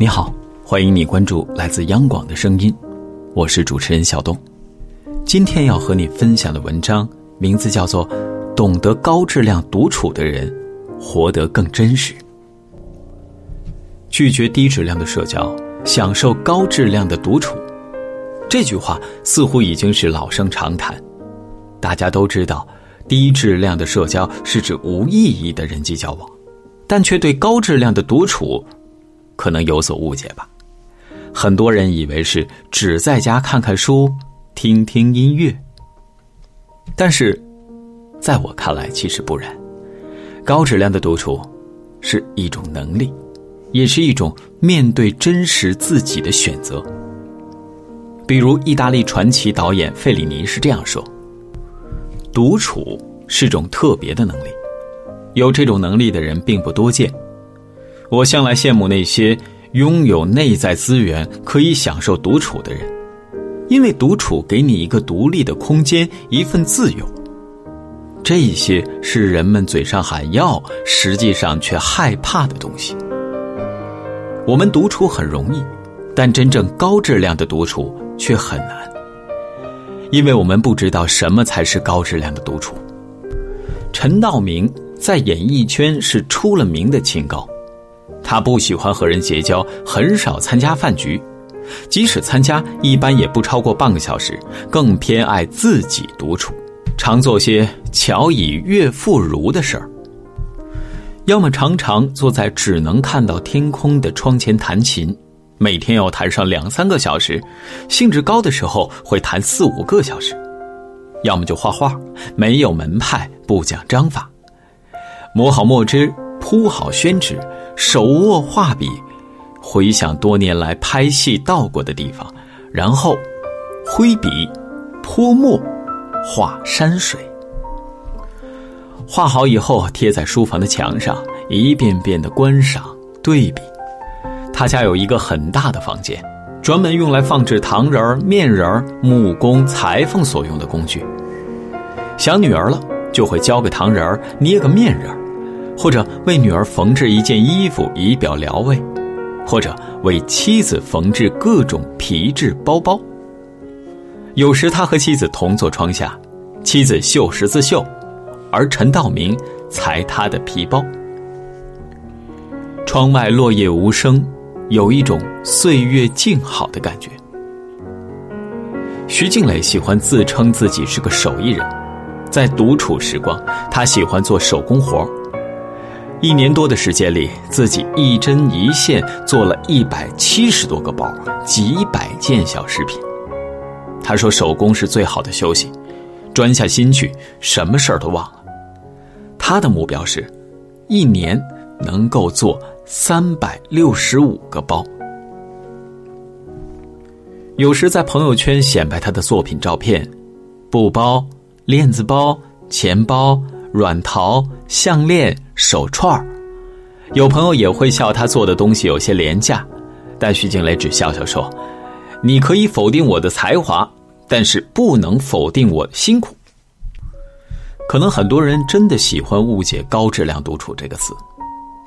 你好，欢迎你关注来自央广的声音，我是主持人小东。今天要和你分享的文章名字叫做《懂得高质量独处的人，活得更真实》。拒绝低质量的社交，享受高质量的独处。这句话似乎已经是老生常谈，大家都知道，低质量的社交是指无意义的人际交往，但却对高质量的独处可能有所误解吧。很多人以为是只在家看看书、听听音乐，但是在我看来，其实不然。高质量的独处是一种能力，也是一种面对真实自己的选择。比如，意大利传奇导演费里尼是这样说：“独处是种特别的能力，有这种能力的人并不多见。我向来羡慕那些拥有内在资源、可以享受独处的人，因为独处给你一个独立的空间，一份自由。这些是人们嘴上喊要，实际上却害怕的东西。我们独处很容易，但真正高质量的独处。”却很难，因为我们不知道什么才是高质量的独处。陈道明在演艺圈是出了名的清高，他不喜欢和人结交，很少参加饭局，即使参加，一般也不超过半个小时，更偏爱自己独处，常做些巧以悦妇孺的事儿，要么常常坐在只能看到天空的窗前弹琴。每天要弹上两三个小时，兴致高的时候会弹四五个小时，要么就画画，没有门派，不讲章法，磨好墨汁，铺好宣纸，手握画笔，回想多年来拍戏到过的地方，然后挥笔泼墨画山水，画好以后贴在书房的墙上，一遍遍的观赏对比。他家有一个很大的房间，专门用来放置糖人面人木工、裁缝所用的工具。想女儿了，就会教个糖人捏个面人儿或者为女儿缝制一件衣服以表疗慰，或者为妻子缝制各种皮质包包。有时他和妻子同坐窗下，妻子绣十字绣，而陈道明裁他的皮包。窗外落叶无声。有一种岁月静好的感觉。徐静蕾喜欢自称自己是个手艺人，在独处时光，她喜欢做手工活一年多的时间里，自己一针一线做了一百七十多个包，几百件小饰品。他说：“手工是最好的休息，专下心去，什么事儿都忘了。”他的目标是，一年能够做。三百六十五个包，有时在朋友圈显摆他的作品照片，布包、链子包、钱包、软陶、项链、手串有朋友也会笑他做的东西有些廉价，但徐静蕾只笑笑说：“你可以否定我的才华，但是不能否定我辛苦。”可能很多人真的喜欢误解“高质量独处”这个词。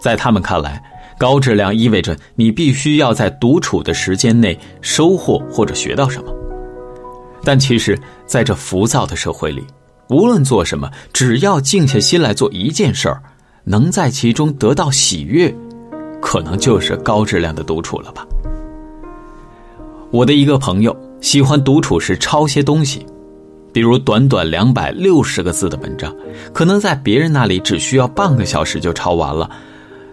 在他们看来，高质量意味着你必须要在独处的时间内收获或者学到什么。但其实，在这浮躁的社会里，无论做什么，只要静下心来做一件事儿，能在其中得到喜悦，可能就是高质量的独处了吧。我的一个朋友喜欢独处时抄些东西，比如短短两百六十个字的文章，可能在别人那里只需要半个小时就抄完了。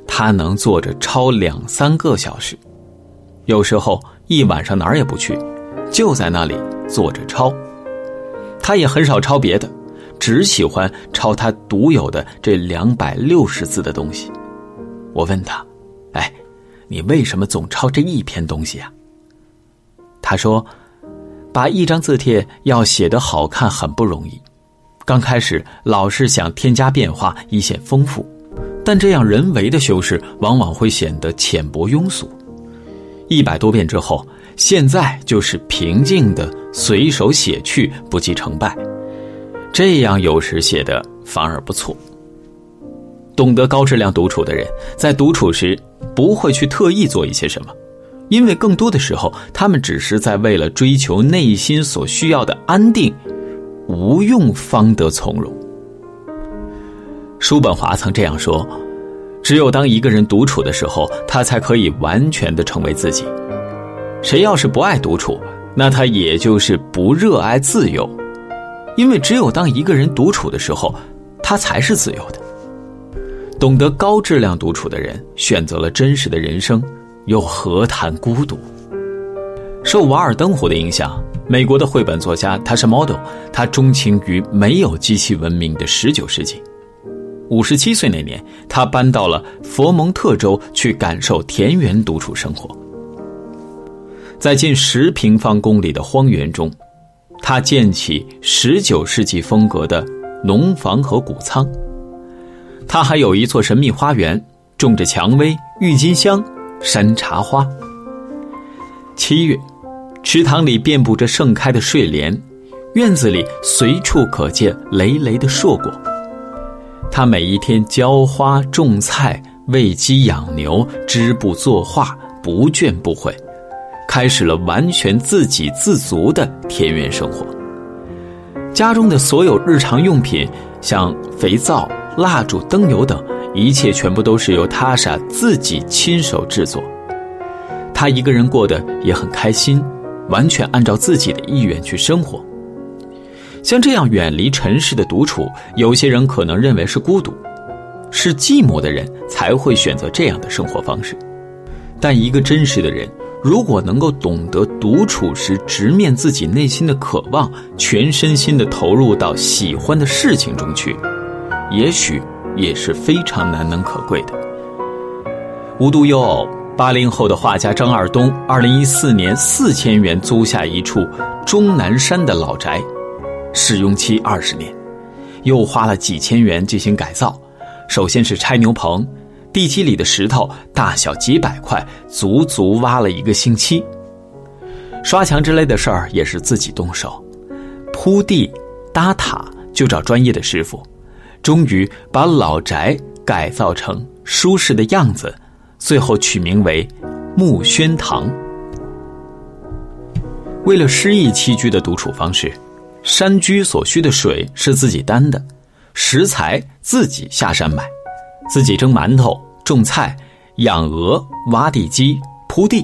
他能坐着抄两三个小时，有时候一晚上哪儿也不去，就在那里坐着抄。他也很少抄别的，只喜欢抄他独有的这两百六十字的东西。我问他：“哎，你为什么总抄这一篇东西啊？”他说：“把一张字帖要写得好看很不容易，刚开始老是想添加变化，以显丰富。”但这样人为的修饰往往会显得浅薄庸俗。一百多遍之后，现在就是平静的随手写去，不计成败。这样有时写的反而不错。懂得高质量独处的人，在独处时不会去特意做一些什么，因为更多的时候，他们只是在为了追求内心所需要的安定，无用方得从容。叔本华曾这样说：“只有当一个人独处的时候，他才可以完全的成为自己。谁要是不爱独处，那他也就是不热爱自由。因为只有当一个人独处的时候，他才是自由的。懂得高质量独处的人，选择了真实的人生。”又何谈孤独？受瓦尔登湖的影响，美国的绘本作家他是 model，他钟情于没有机器文明的十九世纪。五十七岁那年，他搬到了佛蒙特州去感受田园独处生活。在近十平方公里的荒原中，他建起十九世纪风格的农房和谷仓。他还有一座神秘花园，种着蔷薇、郁金香。山茶花。七月，池塘里遍布着盛开的睡莲，院子里随处可见累累的硕果。他每一天浇花、种菜、喂鸡、养牛、织布、作画，不倦不悔，开始了完全自给自足的田园生活。家中的所有日常用品，像肥皂、蜡烛、灯油等。一切全部都是由塔莎自己亲手制作，他一个人过得也很开心，完全按照自己的意愿去生活。像这样远离尘世的独处，有些人可能认为是孤独，是寂寞的人才会选择这样的生活方式。但一个真实的人，如果能够懂得独处时直面自己内心的渴望，全身心的投入到喜欢的事情中去，也许。也是非常难能可贵的。无独有偶，八零后的画家张二东，二零一四年四千元租下一处终南山的老宅，使用期二十年，又花了几千元进行改造。首先是拆牛棚，地基里的石头大小几百块，足足挖了一个星期。刷墙之类的事儿也是自己动手，铺地、搭塔就找专业的师傅。终于把老宅改造成舒适的样子，最后取名为木轩堂。为了诗意栖居的独处方式，山居所需的水是自己担的，食材自己下山买，自己蒸馒头、种菜、养鹅、挖地基、铺地。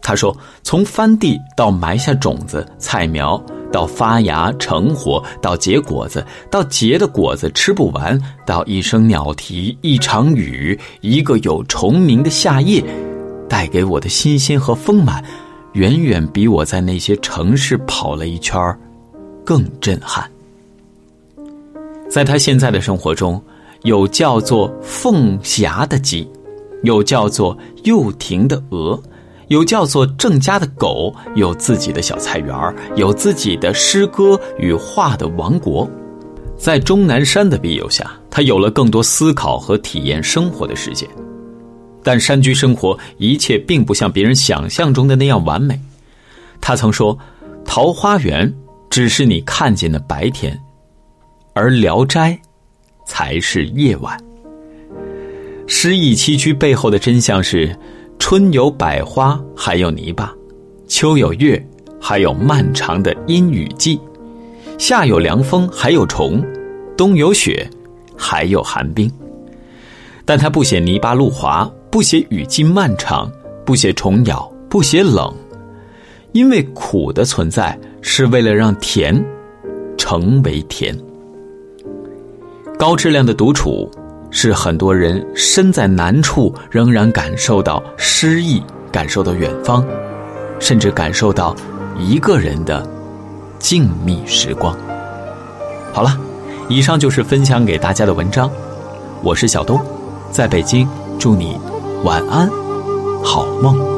他说：“从翻地到埋下种子、菜苗。”到发芽成活，到结果子，到结的果子吃不完，到一声鸟啼，一场雨，一个有虫鸣的夏夜，带给我的新鲜和丰满，远远比我在那些城市跑了一圈更震撼。在他现在的生活中，有叫做凤霞的鸡，有叫做幼婷的鹅。有叫做郑家的狗，有自己的小菜园有自己的诗歌与画的王国。在终南山的庇佑下，他有了更多思考和体验生活的时间。但山居生活一切并不像别人想象中的那样完美。他曾说：“桃花源只是你看见的白天，而聊斋才是夜晚。”诗意崎岖背后的真相是。春有百花，还有泥巴；秋有月，还有漫长的阴雨季；夏有凉风，还有虫；冬有雪，还有寒冰。但他不写泥巴路滑，不写雨季漫长，不写虫咬，不写冷，因为苦的存在是为了让甜成为甜。高质量的独处。是很多人身在难处，仍然感受到诗意，感受到远方，甚至感受到一个人的静谧时光。好了，以上就是分享给大家的文章。我是小东，在北京，祝你晚安，好梦。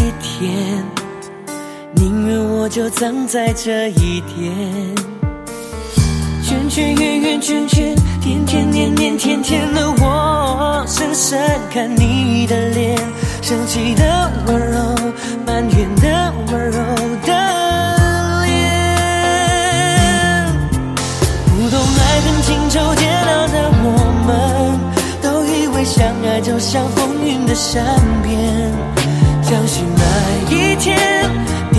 我就葬在这一天。圈圈圆圆圈圈，天天年年天天的我，深深看你的脸，生气的温柔，埋怨的温柔的脸。不懂爱恨情仇煎熬的我们，都以为相爱就像风云的善变，相信那一天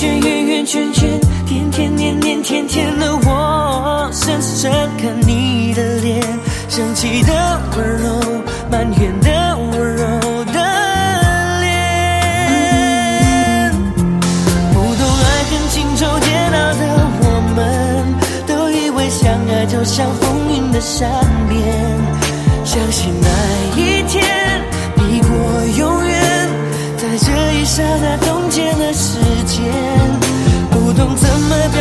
圈圆圆圈圈，天天年年天天的我，深深看你的脸，生气的温柔，埋怨的温柔的脸。不懂爱恨情仇煎熬的我们，都以为相爱就像风云的善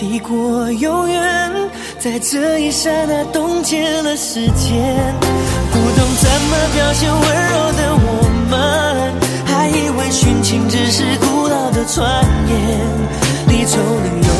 抵过永远，在这一刹那冻结了时间。不懂怎么表现温柔的我们，还以为殉情只是古老的传言。离愁能